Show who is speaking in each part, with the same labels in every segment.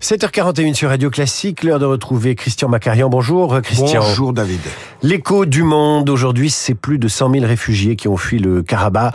Speaker 1: 7h41 sur Radio Classique, l'heure de retrouver Christian Macarian. Bonjour Christian.
Speaker 2: Bonjour David.
Speaker 1: L'écho du monde, aujourd'hui c'est plus de 100 000 réfugiés qui ont fui le Karabakh.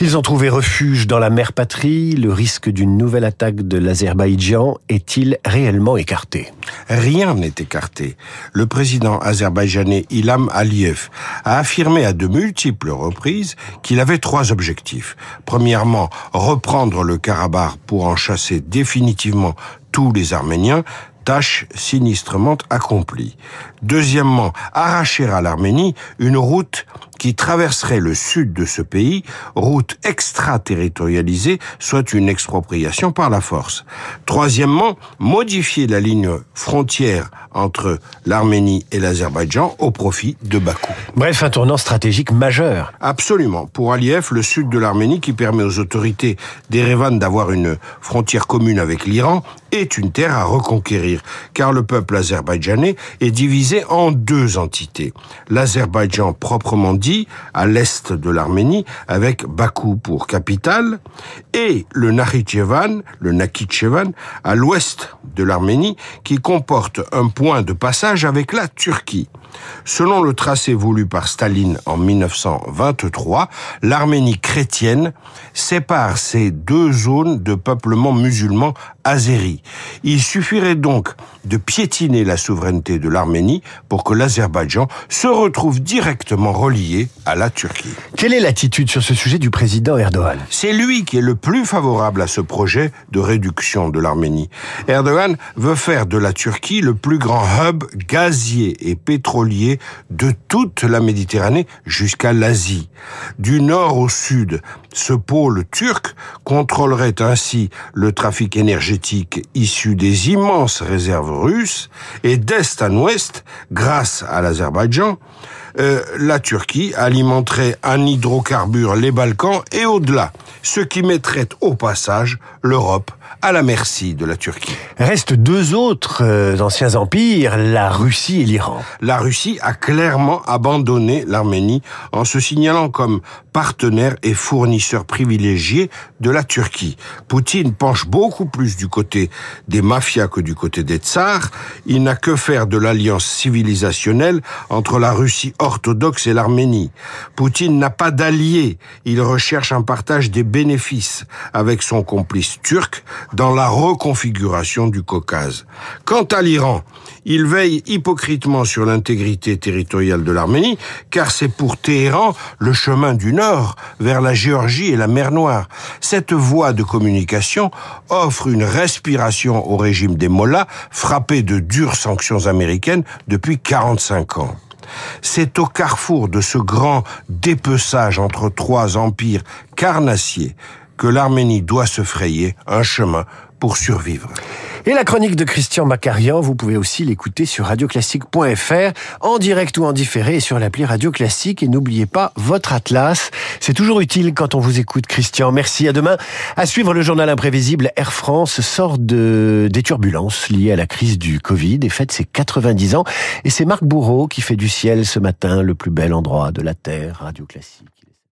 Speaker 1: Ils ont trouvé refuge dans la mer patrie. Le risque d'une nouvelle attaque de l'Azerbaïdjan est-il réellement écarté?
Speaker 2: Rien n'est écarté. Le président azerbaïdjanais Ilham Aliyev a affirmé à de multiples reprises qu'il avait trois objectifs. Premièrement, reprendre le Karabakh pour en chasser définitivement tous les Arméniens, tâche sinistrement accomplie. Deuxièmement, arracher à l'Arménie une route qui traverserait le sud de ce pays, route extraterritorialisée, soit une expropriation par la force. Troisièmement, modifier la ligne frontière entre l'Arménie et l'Azerbaïdjan au profit de Bakou.
Speaker 1: Bref, un tournant stratégique majeur.
Speaker 2: Absolument. Pour Aliyev, le sud de l'Arménie, qui permet aux autorités d'Erevan d'avoir une frontière commune avec l'Iran, est une terre à reconquérir, car le peuple azerbaïdjanais est divisé en deux entités. L'Azerbaïdjan proprement dit, à l'est de l'Arménie, avec Bakou pour capitale, et le Nakhichevan, le Nakhichevan, à l'ouest de l'Arménie, qui comporte un point de passage avec la Turquie. Selon le tracé voulu par Staline en 1923, l'Arménie chrétienne sépare ces deux zones de peuplement musulman azéri. Il suffirait donc de piétiner la souveraineté de l'Arménie pour que l'Azerbaïdjan se retrouve directement relié à la Turquie.
Speaker 1: Quelle est l'attitude sur ce sujet du président Erdogan?
Speaker 2: C'est lui qui est le plus favorable à ce projet de réduction de l'Arménie. Erdogan veut faire de la Turquie le plus grand hub gazier et de toute la Méditerranée jusqu'à l'Asie. Du nord au sud, ce pôle turc contrôlerait ainsi le trafic énergétique issu des immenses réserves russes et d'est en ouest, grâce à l'Azerbaïdjan, euh, la Turquie alimenterait en hydrocarbures les Balkans et au-delà, ce qui mettrait au passage l'Europe à la merci de la Turquie.
Speaker 1: Restent deux autres euh, anciens empires, la Russie et l'Iran.
Speaker 2: La Russie a clairement abandonné l'Arménie en se signalant comme partenaire et fournisseur privilégié de la Turquie. Poutine penche beaucoup plus du côté des mafias que du côté des tsars. Il n'a que faire de l'alliance civilisationnelle entre la Russie orthodoxe et l'Arménie. Poutine n'a pas d'alliés. Il recherche un partage des bénéfices avec son complice turc dans la reconfiguration du Caucase. Quant à l'Iran, il veille hypocritement sur l'intégrité territoriale de l'Arménie, car c'est pour Téhéran le chemin du nord vers la Géorgie et la mer Noire. Cette voie de communication offre une respiration au régime des Mollahs, frappé de dures sanctions américaines depuis 45 ans. C'est au carrefour de ce grand dépeçage entre trois empires carnassiers que l'Arménie doit se frayer un chemin pour survivre.
Speaker 1: Et la chronique de Christian Macarian, vous pouvez aussi l'écouter sur radioclassique.fr, en direct ou en différé, et sur l'appli Radio Classique. Et n'oubliez pas votre atlas. C'est toujours utile quand on vous écoute, Christian. Merci, à demain. À suivre le journal imprévisible, Air France sort de, des turbulences liées à la crise du Covid et fête ses 90 ans. Et c'est Marc Bourreau qui fait du ciel ce matin le plus bel endroit de la Terre, Radio Classique.